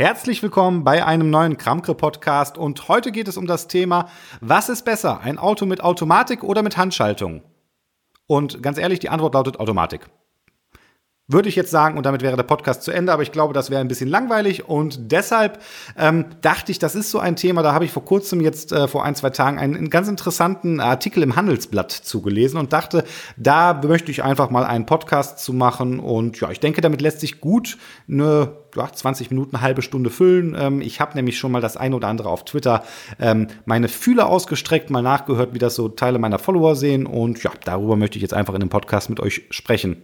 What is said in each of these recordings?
Herzlich willkommen bei einem neuen Kramkre-Podcast und heute geht es um das Thema, was ist besser, ein Auto mit Automatik oder mit Handschaltung? Und ganz ehrlich, die Antwort lautet Automatik. Würde ich jetzt sagen, und damit wäre der Podcast zu Ende, aber ich glaube, das wäre ein bisschen langweilig und deshalb ähm, dachte ich, das ist so ein Thema, da habe ich vor kurzem jetzt äh, vor ein, zwei Tagen einen, einen, ganz interessanten Artikel im Handelsblatt zugelesen und dachte, da möchte ich einfach mal einen Podcast zu machen und ja, ich denke, damit lässt sich gut eine ja, 20 Minuten, eine halbe Stunde füllen. Ähm, ich habe nämlich schon mal das eine oder andere auf Twitter ähm, meine Fühler ausgestreckt, mal nachgehört, wie das so Teile meiner Follower sehen und ja, darüber möchte ich jetzt einfach in dem Podcast mit euch sprechen.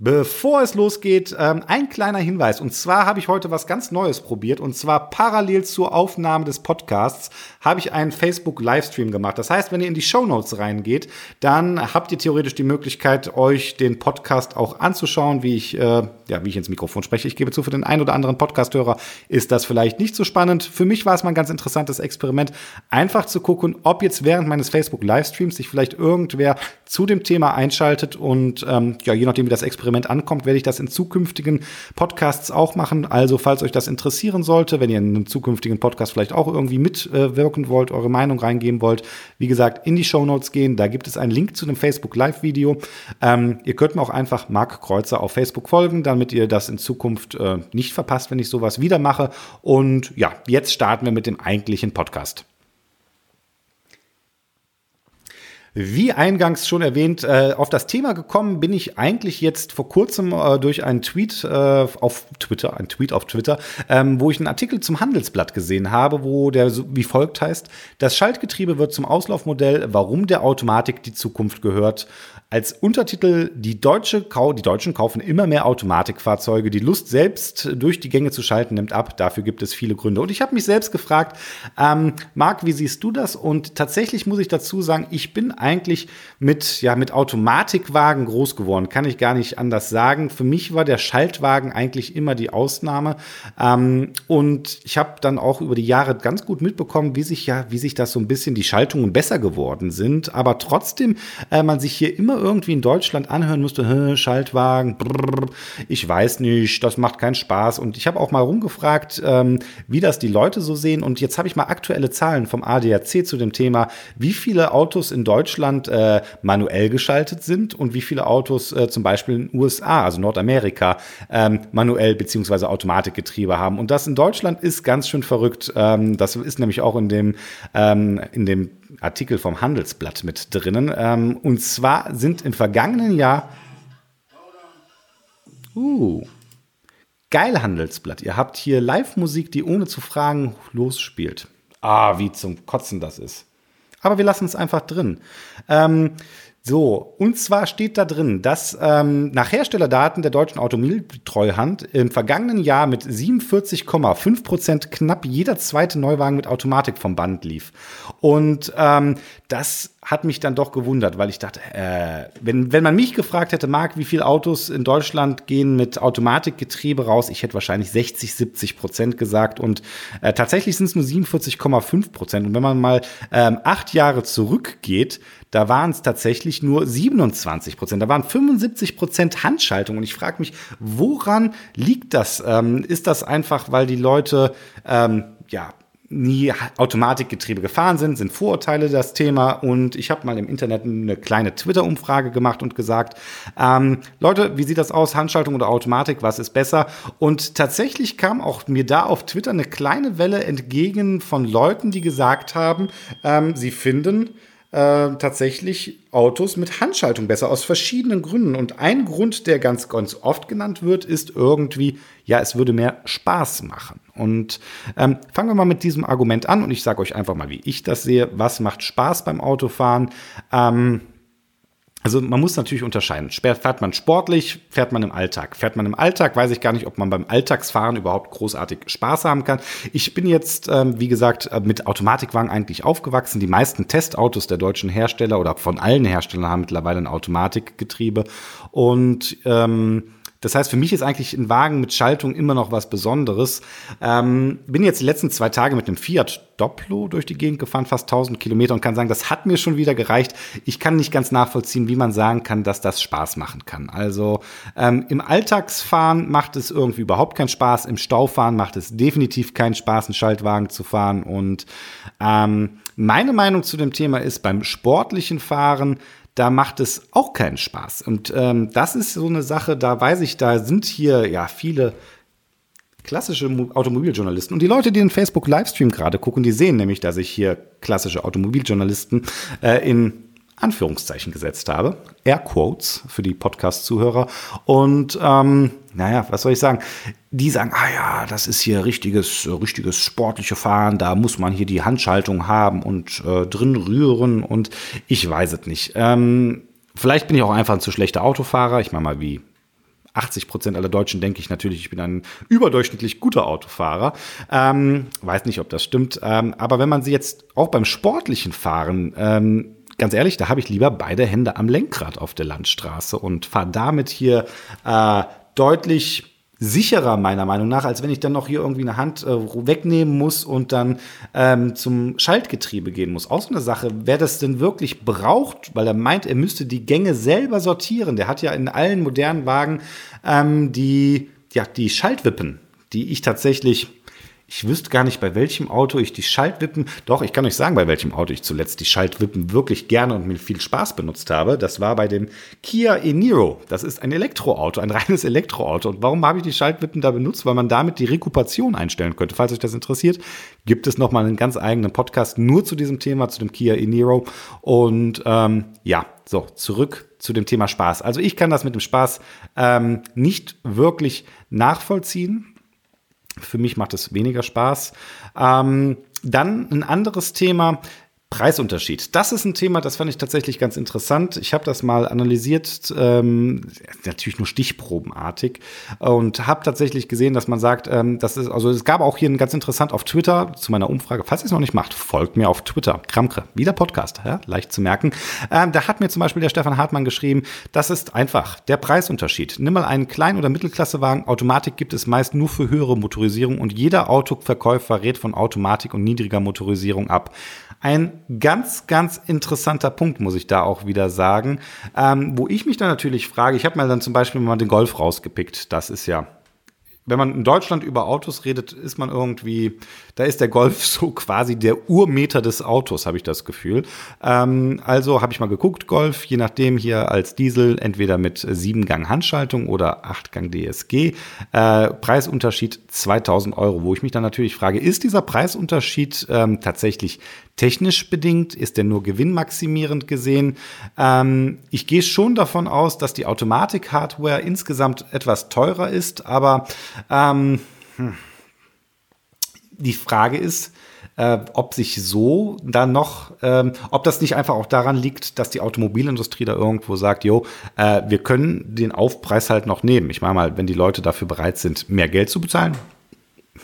Bevor es losgeht, ähm, ein kleiner Hinweis. Und zwar habe ich heute was ganz Neues probiert. Und zwar parallel zur Aufnahme des Podcasts habe ich einen Facebook-Livestream gemacht. Das heißt, wenn ihr in die Show Notes reingeht, dann habt ihr theoretisch die Möglichkeit, euch den Podcast auch anzuschauen, wie ich, äh, ja, wie ich ins Mikrofon spreche. Ich gebe zu, für den einen oder anderen Podcast-Hörer ist das vielleicht nicht so spannend. Für mich war es mal ein ganz interessantes Experiment, einfach zu gucken, ob jetzt während meines Facebook-Livestreams sich vielleicht irgendwer zu dem Thema einschaltet und ähm, ja, je nachdem, wie das Experiment Experiment ankommt, werde ich das in zukünftigen Podcasts auch machen. Also, falls euch das interessieren sollte, wenn ihr in einem zukünftigen Podcast vielleicht auch irgendwie mitwirken wollt, eure Meinung reingeben wollt, wie gesagt, in die Show Notes gehen. Da gibt es einen Link zu einem Facebook Live-Video. Ähm, ihr könnt mir auch einfach Marc Kreuzer auf Facebook folgen, damit ihr das in Zukunft äh, nicht verpasst, wenn ich sowas wieder mache. Und ja, jetzt starten wir mit dem eigentlichen Podcast. Wie eingangs schon erwähnt, äh, auf das Thema gekommen bin ich eigentlich jetzt vor kurzem äh, durch einen Tweet äh, auf Twitter, ein Tweet auf Twitter, ähm, wo ich einen Artikel zum Handelsblatt gesehen habe, wo der wie folgt heißt, das Schaltgetriebe wird zum Auslaufmodell, warum der Automatik die Zukunft gehört. Als Untertitel, die, Deutsche, die Deutschen kaufen immer mehr Automatikfahrzeuge. Die Lust selbst durch die Gänge zu schalten nimmt ab. Dafür gibt es viele Gründe. Und ich habe mich selbst gefragt, ähm, Marc, wie siehst du das? Und tatsächlich muss ich dazu sagen, ich bin eigentlich mit, ja, mit Automatikwagen groß geworden. Kann ich gar nicht anders sagen. Für mich war der Schaltwagen eigentlich immer die Ausnahme. Ähm, und ich habe dann auch über die Jahre ganz gut mitbekommen, wie sich ja, wie sich das so ein bisschen die Schaltungen besser geworden sind. Aber trotzdem äh, man sich hier immer irgendwie in Deutschland anhören musste, Schaltwagen, brrr, ich weiß nicht, das macht keinen Spaß. Und ich habe auch mal rumgefragt, ähm, wie das die Leute so sehen. Und jetzt habe ich mal aktuelle Zahlen vom ADAC zu dem Thema, wie viele Autos in Deutschland äh, manuell geschaltet sind und wie viele Autos äh, zum Beispiel in den USA, also Nordamerika, ähm, manuell beziehungsweise Automatikgetriebe haben. Und das in Deutschland ist ganz schön verrückt. Ähm, das ist nämlich auch in dem, ähm, in dem Artikel vom Handelsblatt mit drinnen. Ähm, und zwar sind im vergangenen Jahr. Uh, geil Handelsblatt. Ihr habt hier Live-Musik, die ohne zu fragen losspielt. Ah, wie zum Kotzen das ist. Aber wir lassen es einfach drin. Ähm, so, und zwar steht da drin, dass ähm, nach Herstellerdaten der deutschen Automobiltreuhand im vergangenen Jahr mit 47,5 Prozent knapp jeder zweite Neuwagen mit Automatik vom Band lief. Und ähm, das hat mich dann doch gewundert, weil ich dachte, äh, wenn, wenn man mich gefragt hätte, Marc, wie viele Autos in Deutschland gehen mit Automatikgetriebe raus, ich hätte wahrscheinlich 60, 70 Prozent gesagt. Und äh, tatsächlich sind es nur 47,5 Prozent. Und wenn man mal ähm, acht Jahre zurückgeht, da waren es tatsächlich nur 27 Prozent. Da waren 75 Prozent Handschaltung. Und ich frage mich, woran liegt das? Ähm, ist das einfach, weil die Leute ähm, ja nie Automatikgetriebe gefahren sind, sind Vorurteile das Thema. Und ich habe mal im Internet eine kleine Twitter-Umfrage gemacht und gesagt, ähm, Leute, wie sieht das aus, Handschaltung oder Automatik, was ist besser? Und tatsächlich kam auch mir da auf Twitter eine kleine Welle entgegen von Leuten, die gesagt haben, ähm, sie finden, äh, tatsächlich Autos mit Handschaltung besser, aus verschiedenen Gründen. Und ein Grund, der ganz, ganz oft genannt wird, ist irgendwie, ja, es würde mehr Spaß machen. Und ähm, fangen wir mal mit diesem Argument an und ich sage euch einfach mal, wie ich das sehe. Was macht Spaß beim Autofahren? Ähm, also man muss natürlich unterscheiden. Fährt man sportlich, fährt man im Alltag. Fährt man im Alltag, weiß ich gar nicht, ob man beim Alltagsfahren überhaupt großartig Spaß haben kann. Ich bin jetzt, ähm, wie gesagt, äh, mit Automatikwagen eigentlich aufgewachsen. Die meisten Testautos der deutschen Hersteller oder von allen Herstellern haben mittlerweile ein Automatikgetriebe. Und ähm, Das heißt, für mich ist eigentlich ein Wagen mit Schaltung immer noch was Besonderes. Ähm, bin jetzt die letzten zwei Tage mit einem Fiat Dopplo durch die Gegend gefahren, fast 1000 Kilometer und kann sagen, das hat mir schon wieder gereicht. Ich kann nicht ganz nachvollziehen, wie man sagen kann, dass das Spaß machen kann. Also ähm, im Alltagsfahren macht es irgendwie überhaupt keinen Spaß. Im Staufahren macht es definitiv keinen Spaß, einen Schaltwagen zu fahren. Und ähm, meine Meinung zu dem Thema ist, beim sportlichen Fahren da macht es auch keinen Spaß. Und ähm, das ist so eine Sache, da weiß ich, da sind hier ja viele klassische Automobiljournalisten. Und die Leute, die den Facebook-Livestream gerade gucken, die sehen nämlich, dass ich hier klassische Automobiljournalisten äh, in Anführungszeichen gesetzt habe. Air Quotes für die Podcast-Zuhörer. Und ähm, naja, was soll ich sagen? Die sagen, ah ja, das ist hier richtiges, richtiges sportliche Fahren, da muss man hier die Handschaltung haben und äh, drin rühren und ich weiß es nicht. Ähm, vielleicht bin ich auch einfach ein zu schlechter Autofahrer. Ich mache mal wie 80 Prozent aller Deutschen denke ich natürlich, ich bin ein überdurchschnittlich guter Autofahrer. Ähm, weiß nicht, ob das stimmt. Ähm, aber wenn man sie jetzt auch beim sportlichen Fahren ähm, ganz ehrlich, da habe ich lieber beide Hände am Lenkrad auf der Landstraße und fahre damit hier äh, deutlich sicherer meiner Meinung nach, als wenn ich dann noch hier irgendwie eine Hand äh, wegnehmen muss und dann ähm, zum Schaltgetriebe gehen muss. Auch so eine Sache, wer das denn wirklich braucht, weil er meint, er müsste die Gänge selber sortieren. Der hat ja in allen modernen Wagen ähm, die, ja, die Schaltwippen, die ich tatsächlich ich wüsste gar nicht, bei welchem Auto ich die Schaltwippen, doch, ich kann euch sagen, bei welchem Auto ich zuletzt die Schaltwippen wirklich gerne und mit viel Spaß benutzt habe. Das war bei dem Kia e-Niro. Das ist ein Elektroauto, ein reines Elektroauto. Und warum habe ich die Schaltwippen da benutzt? Weil man damit die Rekupation einstellen könnte. Falls euch das interessiert, gibt es nochmal einen ganz eigenen Podcast nur zu diesem Thema, zu dem Kia e-Niro. Und ähm, ja, so, zurück zu dem Thema Spaß. Also ich kann das mit dem Spaß ähm, nicht wirklich nachvollziehen. Für mich macht es weniger Spaß. Ähm, dann ein anderes Thema. Preisunterschied. Das ist ein Thema, das fand ich tatsächlich ganz interessant. Ich habe das mal analysiert, ähm, natürlich nur stichprobenartig, und habe tatsächlich gesehen, dass man sagt, ähm, das ist, also es gab auch hier ein ganz interessant auf Twitter zu meiner Umfrage. Falls ihr es noch nicht macht, folgt mir auf Twitter. Kramkre, wieder Podcast, ja, leicht zu merken. Ähm, da hat mir zum Beispiel der Stefan Hartmann geschrieben, das ist einfach der Preisunterschied. Nimm mal einen Klein- oder Mittelklassewagen. Automatik gibt es meist nur für höhere Motorisierung und jeder Autoverkäufer rät von Automatik und niedriger Motorisierung ab. Ein ganz, ganz interessanter Punkt, muss ich da auch wieder sagen, ähm, wo ich mich dann natürlich frage, ich habe mal dann zum Beispiel mal den Golf rausgepickt. Das ist ja wenn man in Deutschland über Autos redet, ist man irgendwie, da ist der Golf so quasi der Urmeter des Autos, habe ich das Gefühl. Ähm, also habe ich mal geguckt, Golf, je nachdem hier als Diesel, entweder mit 7-Gang Handschaltung oder 8-Gang DSG. Äh, Preisunterschied 2000 Euro, wo ich mich dann natürlich frage, ist dieser Preisunterschied ähm, tatsächlich technisch bedingt? Ist der nur gewinnmaximierend gesehen? Ähm, ich gehe schon davon aus, dass die Automatik-Hardware insgesamt etwas teurer ist, aber ähm, hm. die Frage ist, äh, ob sich so dann noch, ähm, ob das nicht einfach auch daran liegt, dass die Automobilindustrie da irgendwo sagt, jo, äh, wir können den Aufpreis halt noch nehmen. Ich meine mal, wenn die Leute dafür bereit sind, mehr Geld zu bezahlen,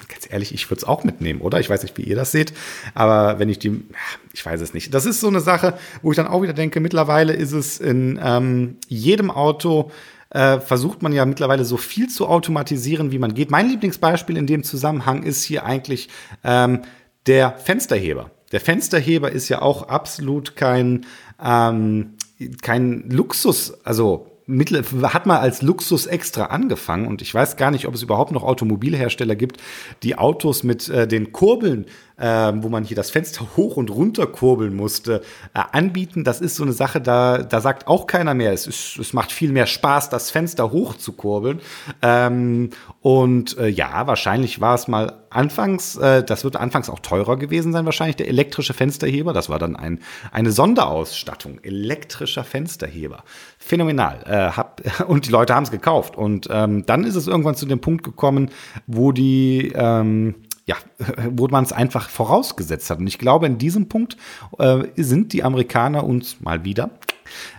ganz ehrlich, ich würde es auch mitnehmen, oder? Ich weiß nicht, wie ihr das seht, aber wenn ich die, ich weiß es nicht. Das ist so eine Sache, wo ich dann auch wieder denke, mittlerweile ist es in ähm, jedem Auto äh, versucht man ja mittlerweile so viel zu automatisieren, wie man geht. Mein Lieblingsbeispiel in dem Zusammenhang ist hier eigentlich ähm, der Fensterheber. Der Fensterheber ist ja auch absolut kein, ähm, kein Luxus, also mittel, hat mal als Luxus extra angefangen und ich weiß gar nicht, ob es überhaupt noch Automobilhersteller gibt, die Autos mit äh, den Kurbeln äh, wo man hier das Fenster hoch und runter kurbeln musste, äh, anbieten. Das ist so eine Sache, da, da sagt auch keiner mehr. Es, ist, es macht viel mehr Spaß, das Fenster hoch zu kurbeln. Ähm, und äh, ja, wahrscheinlich war es mal anfangs, äh, das wird anfangs auch teurer gewesen sein, wahrscheinlich der elektrische Fensterheber. Das war dann ein, eine Sonderausstattung, elektrischer Fensterheber. Phänomenal. Äh, hab, und die Leute haben es gekauft. Und ähm, dann ist es irgendwann zu dem Punkt gekommen, wo die ähm, ja, wo man es einfach vorausgesetzt hat. Und ich glaube, in diesem Punkt äh, sind die Amerikaner uns mal wieder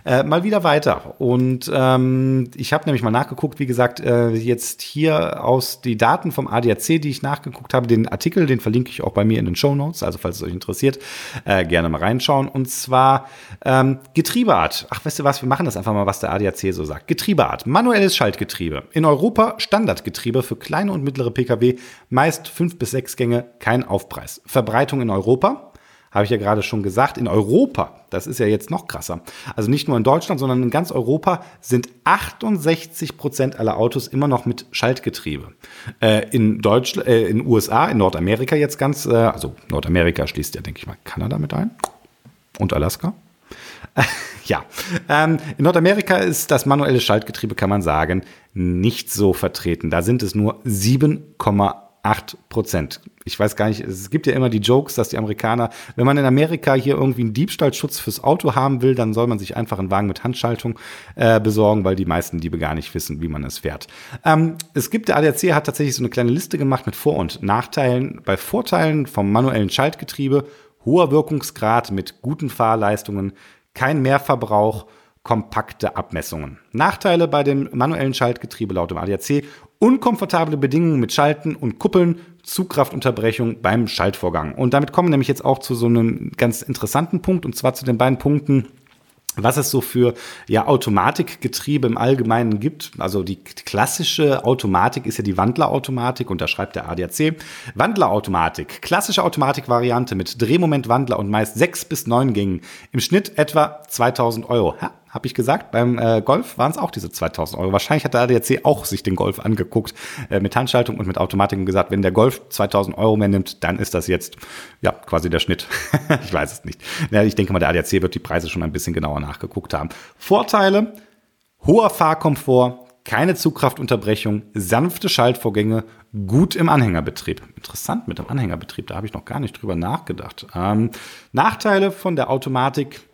Äh, mal wieder weiter. Und ähm, ich habe nämlich mal nachgeguckt, wie gesagt, äh, jetzt hier aus die Daten vom ADAC, die ich nachgeguckt habe, den Artikel, den verlinke ich auch bei mir in den Show Notes, also falls es euch interessiert, äh, gerne mal reinschauen. Und zwar ähm, Getriebeart. Ach, weißt du was, wir machen das einfach mal, was der ADAC so sagt. Getriebeart. Manuelles Schaltgetriebe. In Europa Standardgetriebe für kleine und mittlere Pkw, meist fünf bis sechs Gänge, kein Aufpreis. Verbreitung in Europa habe ich ja gerade schon gesagt, in Europa, das ist ja jetzt noch krasser, also nicht nur in Deutschland, sondern in ganz Europa sind 68 Prozent aller Autos immer noch mit Schaltgetriebe. Äh, in Deutschland, äh, in USA, in Nordamerika jetzt ganz, äh, also Nordamerika schließt ja, denke ich mal, Kanada mit ein und Alaska. ja, ähm, in Nordamerika ist das manuelle Schaltgetriebe, kann man sagen, nicht so vertreten. Da sind es nur 7,8 8 Prozent. Ich weiß gar nicht, es gibt ja immer die Jokes, dass die Amerikaner, wenn man in Amerika hier irgendwie einen Diebstahlschutz fürs Auto haben will, dann soll man sich einfach einen Wagen mit Handschaltung äh, besorgen, weil die meisten Diebe gar nicht wissen, wie man es fährt. Ähm, es gibt, der ADAC hat tatsächlich so eine kleine Liste gemacht mit Vor- und Nachteilen. Bei Vorteilen vom manuellen Schaltgetriebe, hoher Wirkungsgrad mit guten Fahrleistungen, kein Mehrverbrauch, kompakte Abmessungen. Nachteile bei dem manuellen Schaltgetriebe laut dem ADAC unkomfortable Bedingungen mit Schalten und Kuppeln, Zugkraftunterbrechung beim Schaltvorgang. Und damit kommen wir nämlich jetzt auch zu so einem ganz interessanten Punkt, und zwar zu den beiden Punkten, was es so für ja, Automatikgetriebe im Allgemeinen gibt. Also die klassische Automatik ist ja die Wandlerautomatik und da schreibt der ADAC. Wandlerautomatik, klassische Automatikvariante mit Drehmomentwandler und meist sechs bis neun Gängen. Im Schnitt etwa 2000 Euro. Ha, habe ich gesagt. Beim äh, Golf waren es auch diese 2000 Euro. Wahrscheinlich hat der ADAC auch sich den Golf angeguckt äh, mit Handschaltung und mit Automatik und gesagt, wenn der Golf 2000 Euro mehr nimmt, dann ist das jetzt ja quasi der Schnitt. ich weiß es nicht. Ja, ich denke mal, der ADAC wird die Preise schon ein bisschen genauer nachgeguckt haben. Vorteile, hoher Fahrkomfort, keine Zugkraftunterbrechung, sanfte Schaltvorgänge, gut im Anhängerbetrieb. Interessant mit dem Anhängerbetrieb, da habe ich noch gar nicht drüber nachgedacht. Ähm, Nachteile von der Automatik,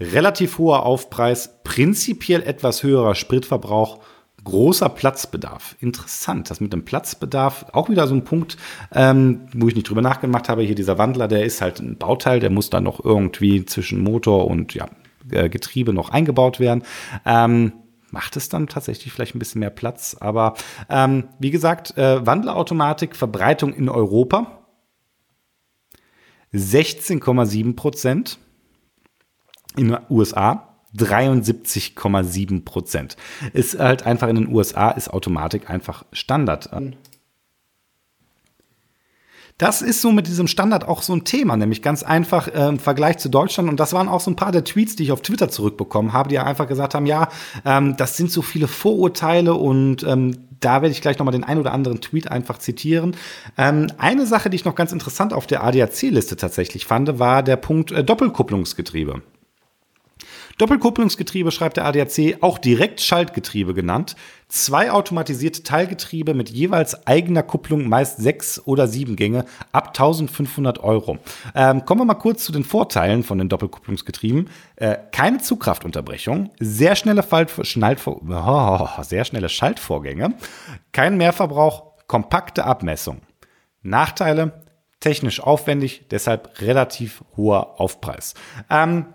relativ hoher Aufpreis, prinzipiell etwas höherer Spritverbrauch, großer Platzbedarf. Interessant, das mit dem Platzbedarf, auch wieder so ein Punkt, ähm, wo ich nicht drüber nachgemacht habe. Hier dieser Wandler, der ist halt ein Bauteil, der muss dann noch irgendwie zwischen Motor und ja, äh, Getriebe noch eingebaut werden. Ähm, macht es dann tatsächlich vielleicht ein bisschen mehr Platz. Aber ähm, wie gesagt, äh, Wandlerautomatik, Verbreitung in Europa 16,7 Prozent in den USA 73,7 Prozent. Ist halt einfach in den USA ist Automatik einfach Standard. Das ist so mit diesem Standard auch so ein Thema, nämlich ganz einfach äh, im Vergleich zu Deutschland. Und das waren auch so ein paar der Tweets, die ich auf Twitter zurückbekommen habe, die einfach gesagt haben, ja, ähm, das sind so viele Vorurteile und ähm, da werde ich gleich nochmal den ein oder anderen Tweet einfach zitieren. Ähm, eine Sache, die ich noch ganz interessant auf der ADAC-Liste tatsächlich fand, war der Punkt äh, Doppelkupplungsgetriebe. Doppelkupplungsgetriebe schreibt der ADAC, auch Direktschaltgetriebe genannt. Zwei automatisierte Teilgetriebe mit jeweils eigener Kupplung, meist sechs oder sieben Gänge, ab 1500 Euro. Ähm, kommen wir mal kurz zu den Vorteilen von den Doppelkupplungsgetrieben. Äh, keine Zugkraftunterbrechung, sehr schnelle, oh, sehr schnelle Schaltvorgänge, kein Mehrverbrauch, kompakte Abmessung. Nachteile, technisch aufwendig, deshalb relativ hoher Aufpreis. Ähm,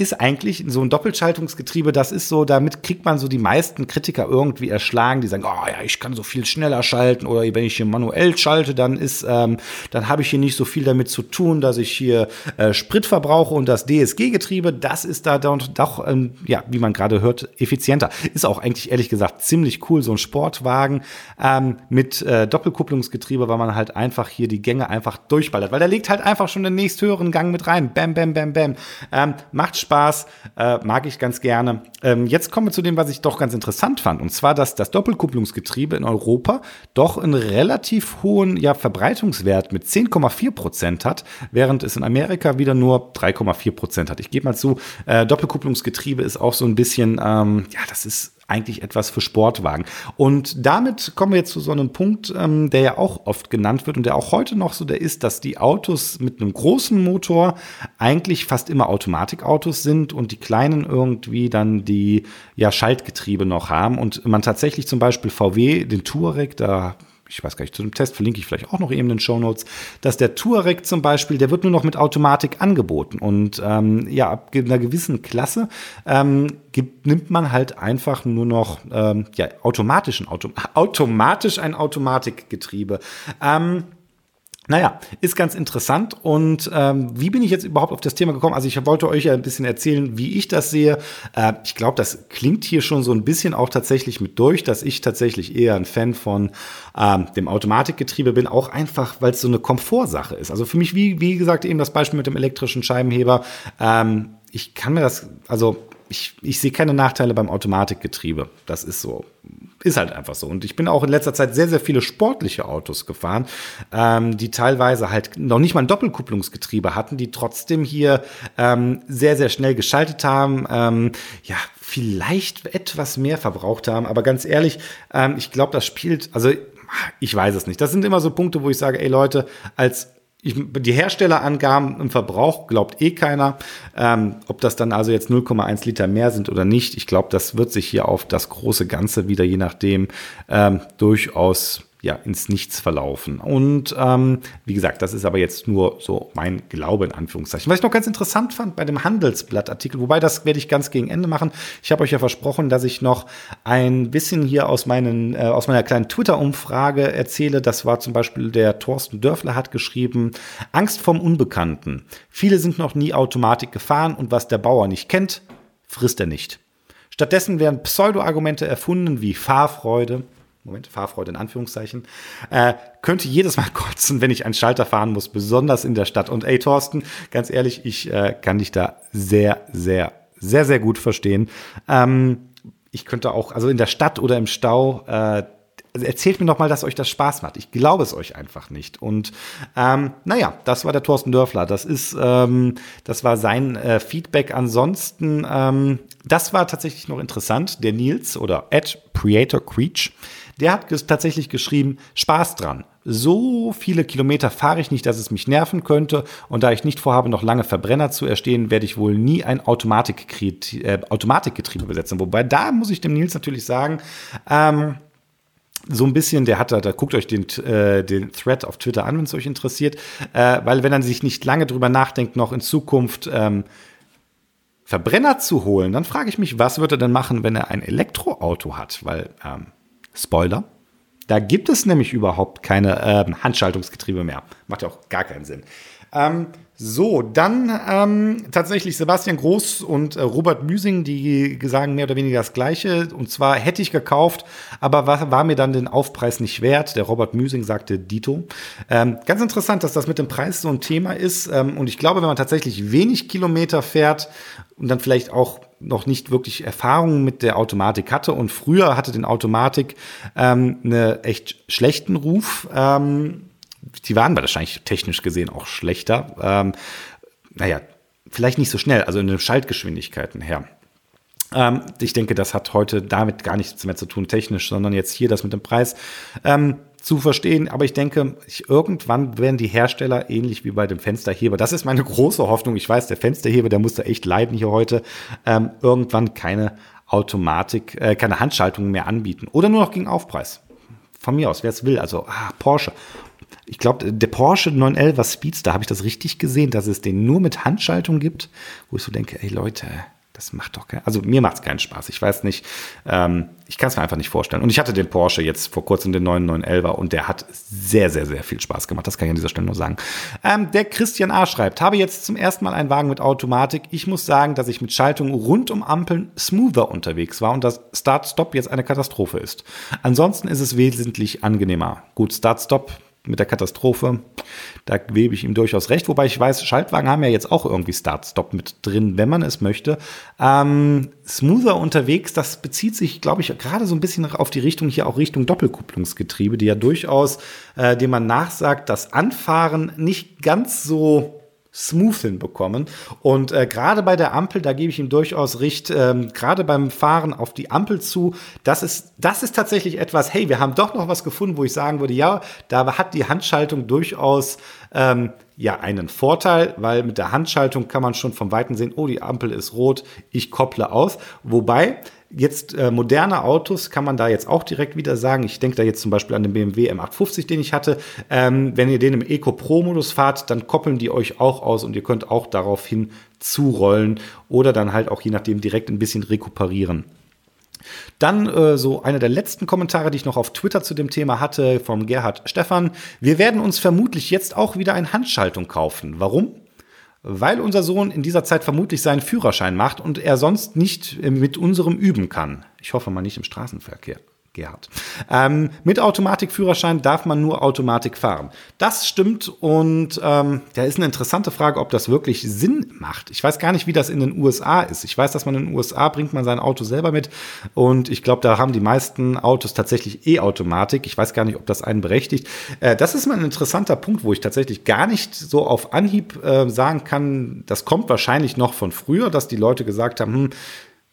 ist eigentlich so ein Doppelschaltungsgetriebe, das ist so, damit kriegt man so die meisten Kritiker irgendwie erschlagen, die sagen, oh ja, ich kann so viel schneller schalten oder wenn ich hier manuell schalte, dann ist, ähm, dann habe ich hier nicht so viel damit zu tun, dass ich hier äh, Sprit verbrauche und das DSG-Getriebe, das ist da doch, doch ähm, ja, wie man gerade hört, effizienter. Ist auch eigentlich ehrlich gesagt ziemlich cool, so ein Sportwagen ähm, mit äh, Doppelkupplungsgetriebe, weil man halt einfach hier die Gänge einfach durchballert, weil der legt halt einfach schon den nächsthöheren Gang mit rein. Bam, bam, bam, bam. Ähm, macht Spaß, äh, mag ich ganz gerne. Ähm, jetzt kommen wir zu dem, was ich doch ganz interessant fand, und zwar, dass das Doppelkupplungsgetriebe in Europa doch einen relativ hohen ja, Verbreitungswert mit 10,4 Prozent hat, während es in Amerika wieder nur 3,4 Prozent hat. Ich gebe mal zu, äh, Doppelkupplungsgetriebe ist auch so ein bisschen, ähm, ja, das ist eigentlich etwas für Sportwagen. Und damit kommen wir jetzt zu so einem Punkt, ähm, der ja auch oft genannt wird und der auch heute noch so der ist, dass die Autos mit einem großen Motor eigentlich fast immer Automatikautos sind und die kleinen irgendwie dann die ja Schaltgetriebe noch haben und man tatsächlich zum Beispiel VW, den Touareg, da ich weiß gar nicht, zu dem Test verlinke ich vielleicht auch noch eben in den Show Notes, dass der Touareg zum Beispiel, der wird nur noch mit Automatik angeboten. Und ähm, ja, ab einer gewissen Klasse ähm, gibt, nimmt man halt einfach nur noch ähm, ja, automatischen, Auto, automatisch ein Automatikgetriebe. Ähm, naja, ist ganz interessant. Und ähm, wie bin ich jetzt überhaupt auf das Thema gekommen? Also ich wollte euch ja ein bisschen erzählen, wie ich das sehe. Äh, ich glaube, das klingt hier schon so ein bisschen auch tatsächlich mit durch, dass ich tatsächlich eher ein Fan von ähm, dem Automatikgetriebe bin, auch einfach, weil es so eine Komfortsache ist. Also für mich, wie, wie gesagt, eben das Beispiel mit dem elektrischen Scheibenheber. Ähm, ich kann mir das, also ich, ich sehe keine Nachteile beim Automatikgetriebe. Das ist so. Ist halt einfach so. Und ich bin auch in letzter Zeit sehr, sehr viele sportliche Autos gefahren, ähm, die teilweise halt noch nicht mal ein Doppelkupplungsgetriebe hatten, die trotzdem hier ähm, sehr, sehr schnell geschaltet haben. Ähm, ja, vielleicht etwas mehr verbraucht haben. Aber ganz ehrlich, ähm, ich glaube, das spielt, also ich weiß es nicht. Das sind immer so Punkte, wo ich sage, ey Leute, als ich, die Herstellerangaben im Verbrauch glaubt eh keiner. Ähm, ob das dann also jetzt 0,1 Liter mehr sind oder nicht, ich glaube, das wird sich hier auf das große Ganze wieder, je nachdem, ähm, durchaus ja, ins Nichts verlaufen. Und ähm, wie gesagt, das ist aber jetzt nur so mein Glaube in Anführungszeichen. Was ich noch ganz interessant fand bei dem Handelsblattartikel, wobei das werde ich ganz gegen Ende machen. Ich habe euch ja versprochen, dass ich noch ein bisschen hier aus, meinen, äh, aus meiner kleinen Twitter-Umfrage erzähle. Das war zum Beispiel der Thorsten Dörfler hat geschrieben, Angst vom Unbekannten. Viele sind noch nie Automatik gefahren und was der Bauer nicht kennt, frisst er nicht. Stattdessen werden Pseudo-Argumente erfunden wie Fahrfreude, Moment, Fahrfreude in Anführungszeichen, äh, könnte jedes Mal kotzen, wenn ich einen Schalter fahren muss, besonders in der Stadt. Und ey, Thorsten, ganz ehrlich, ich äh, kann dich da sehr, sehr, sehr, sehr gut verstehen. Ähm, ich könnte auch, also in der Stadt oder im Stau, äh, erzählt mir doch mal, dass euch das Spaß macht. Ich glaube es euch einfach nicht. Und ähm, naja, das war der Thorsten Dörfler. Das ist, ähm, das war sein äh, Feedback. Ansonsten, ähm, das war tatsächlich noch interessant. Der Nils oder Ed Creator Creech, der hat tatsächlich geschrieben, Spaß dran. So viele Kilometer fahre ich nicht, dass es mich nerven könnte. Und da ich nicht vorhabe, noch lange Verbrenner zu erstehen, werde ich wohl nie ein Automatikgetriebe, äh, Automatikgetriebe besetzen. Wobei da muss ich dem Nils natürlich sagen, ähm, so ein bisschen, der hat da, da guckt euch den, äh, den Thread auf Twitter an, wenn es euch interessiert, äh, weil wenn er sich nicht lange drüber nachdenkt, noch in Zukunft ähm, Verbrenner zu holen, dann frage ich mich, was wird er denn machen, wenn er ein Elektroauto hat? Weil ähm, Spoiler. Da gibt es nämlich überhaupt keine äh, Handschaltungsgetriebe mehr. Macht ja auch gar keinen Sinn. Ähm, so, dann ähm, tatsächlich Sebastian Groß und äh, Robert Müsing, die sagen mehr oder weniger das Gleiche. Und zwar hätte ich gekauft, aber war, war mir dann den Aufpreis nicht wert. Der Robert Müsing sagte Dito. Ähm, ganz interessant, dass das mit dem Preis so ein Thema ist. Ähm, und ich glaube, wenn man tatsächlich wenig Kilometer fährt und dann vielleicht auch noch nicht wirklich Erfahrung mit der Automatik hatte und früher hatte den Automatik ähm, eine echt schlechten Ruf. Ähm, die waren wahrscheinlich technisch gesehen auch schlechter. Ähm, naja, vielleicht nicht so schnell, also in den Schaltgeschwindigkeiten her. Ähm, ich denke, das hat heute damit gar nichts mehr zu tun, technisch, sondern jetzt hier das mit dem Preis. Ähm, zu verstehen. Aber ich denke, ich, irgendwann werden die Hersteller ähnlich wie bei dem Fensterheber. Das ist meine große Hoffnung. Ich weiß, der Fensterheber, der musste echt leiden hier heute. Ähm, irgendwann keine Automatik, äh, keine Handschaltung mehr anbieten. Oder nur noch gegen Aufpreis. Von mir aus, wer es will. Also, ah, Porsche. Ich glaube, der Porsche 911 Speedster, habe ich das richtig gesehen, dass es den nur mit Handschaltung gibt, wo ich so denke, ey Leute, das macht doch keinen, also mir macht es keinen Spaß. Ich weiß nicht, ähm, ich kann es mir einfach nicht vorstellen. Und ich hatte den Porsche jetzt vor kurzem, den 911er, und der hat sehr, sehr, sehr viel Spaß gemacht. Das kann ich an dieser Stelle nur sagen. Ähm, der Christian A. schreibt, habe jetzt zum ersten Mal einen Wagen mit Automatik. Ich muss sagen, dass ich mit Schaltung rund um Ampeln smoother unterwegs war und das Start-Stop jetzt eine Katastrophe ist. Ansonsten ist es wesentlich angenehmer. Gut, Start-Stop mit der Katastrophe. Da webe ich ihm durchaus recht, wobei ich weiß, Schaltwagen haben ja jetzt auch irgendwie Start-Stop mit drin, wenn man es möchte. Ähm, smoother unterwegs, das bezieht sich, glaube ich, gerade so ein bisschen auf die Richtung hier auch Richtung Doppelkupplungsgetriebe, die ja durchaus, äh, dem man nachsagt, das Anfahren nicht ganz so smooth hinbekommen. Und äh, gerade bei der Ampel, da gebe ich ihm durchaus recht, ähm, gerade beim Fahren auf die Ampel zu, das ist, das ist tatsächlich etwas, hey, wir haben doch noch was gefunden, wo ich sagen würde, ja, da hat die Handschaltung durchaus ähm, ja einen Vorteil, weil mit der Handschaltung kann man schon vom Weiten sehen, oh, die Ampel ist rot, ich kopple aus. Wobei, Jetzt äh, moderne Autos kann man da jetzt auch direkt wieder sagen. Ich denke da jetzt zum Beispiel an den BMW M850, den ich hatte. Ähm, wenn ihr den im Eco Pro Modus fahrt, dann koppeln die euch auch aus und ihr könnt auch daraufhin zurollen oder dann halt auch je nachdem direkt ein bisschen rekuperieren. Dann äh, so einer der letzten Kommentare, die ich noch auf Twitter zu dem Thema hatte, vom Gerhard Stefan. Wir werden uns vermutlich jetzt auch wieder eine Handschaltung kaufen. Warum? Weil unser Sohn in dieser Zeit vermutlich seinen Führerschein macht und er sonst nicht mit unserem üben kann. Ich hoffe mal nicht im Straßenverkehr. Gerhard. Ähm, mit Automatikführerschein darf man nur Automatik fahren. Das stimmt und ähm, da ist eine interessante Frage, ob das wirklich Sinn macht. Ich weiß gar nicht, wie das in den USA ist. Ich weiß, dass man in den USA bringt man sein Auto selber mit und ich glaube, da haben die meisten Autos tatsächlich E-Automatik. Ich weiß gar nicht, ob das einen berechtigt. Äh, das ist mal ein interessanter Punkt, wo ich tatsächlich gar nicht so auf Anhieb äh, sagen kann, das kommt wahrscheinlich noch von früher, dass die Leute gesagt haben, hm,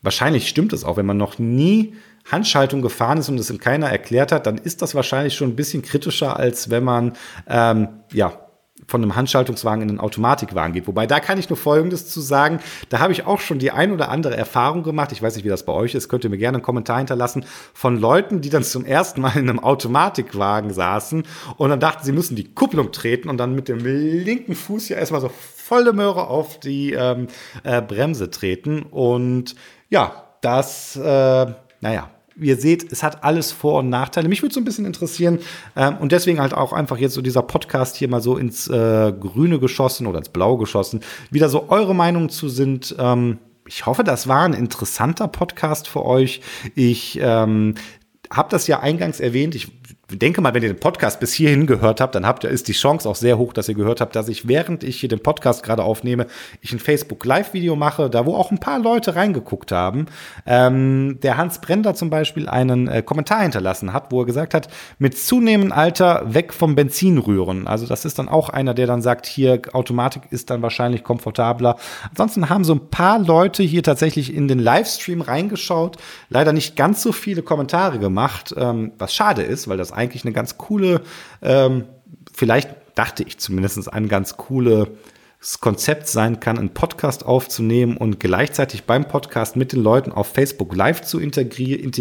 wahrscheinlich stimmt es auch, wenn man noch nie Handschaltung gefahren ist und es in keiner erklärt hat, dann ist das wahrscheinlich schon ein bisschen kritischer, als wenn man ähm, ja von einem Handschaltungswagen in einen Automatikwagen geht. Wobei da kann ich nur Folgendes zu sagen. Da habe ich auch schon die ein oder andere Erfahrung gemacht. Ich weiß nicht, wie das bei euch ist. Könnt ihr mir gerne einen Kommentar hinterlassen von Leuten, die dann zum ersten Mal in einem Automatikwagen saßen und dann dachten, sie müssen die Kupplung treten und dann mit dem linken Fuß ja erstmal so volle Möhre auf die ähm, äh, Bremse treten. Und ja, das, äh, naja, ihr seht, es hat alles Vor- und Nachteile. Mich würde so ein bisschen interessieren ähm, und deswegen halt auch einfach jetzt so dieser Podcast hier mal so ins äh, Grüne geschossen oder ins Blau geschossen, wieder so eure Meinungen zu sind. Ähm, ich hoffe, das war ein interessanter Podcast für euch. Ich ähm, habe das ja eingangs erwähnt. Ich denke mal, wenn ihr den Podcast bis hierhin gehört habt, dann habt ihr, ist die Chance auch sehr hoch, dass ihr gehört habt, dass ich, während ich hier den Podcast gerade aufnehme, ich ein Facebook Live-Video mache, da wo auch ein paar Leute reingeguckt haben. Ähm, der Hans Brender zum Beispiel einen äh, Kommentar hinterlassen hat, wo er gesagt hat, mit zunehmendem Alter weg vom Benzin rühren. Also das ist dann auch einer, der dann sagt, hier Automatik ist dann wahrscheinlich komfortabler. Ansonsten haben so ein paar Leute hier tatsächlich in den Livestream reingeschaut, leider nicht ganz so viele Kommentare gemacht, ähm, was schade ist, weil das eigentlich eine ganz coole, ähm, vielleicht dachte ich zumindest ein ganz cooles Konzept sein kann, einen Podcast aufzunehmen und gleichzeitig beim Podcast mit den Leuten auf Facebook Live zu integrieren,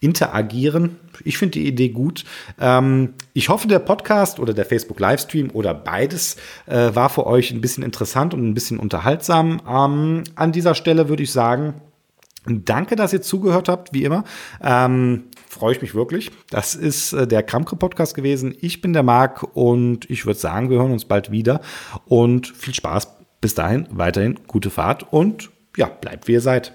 interagieren. Ich finde die Idee gut. Ähm, ich hoffe, der Podcast oder der Facebook Livestream oder beides äh, war für euch ein bisschen interessant und ein bisschen unterhaltsam. Ähm, an dieser Stelle würde ich sagen, Danke, dass ihr zugehört habt, wie immer. Ähm, freue ich mich wirklich. Das ist äh, der Kramke-Podcast gewesen. Ich bin der Marc und ich würde sagen, wir hören uns bald wieder. Und viel Spaß. Bis dahin, weiterhin gute Fahrt und ja, bleibt wie ihr seid.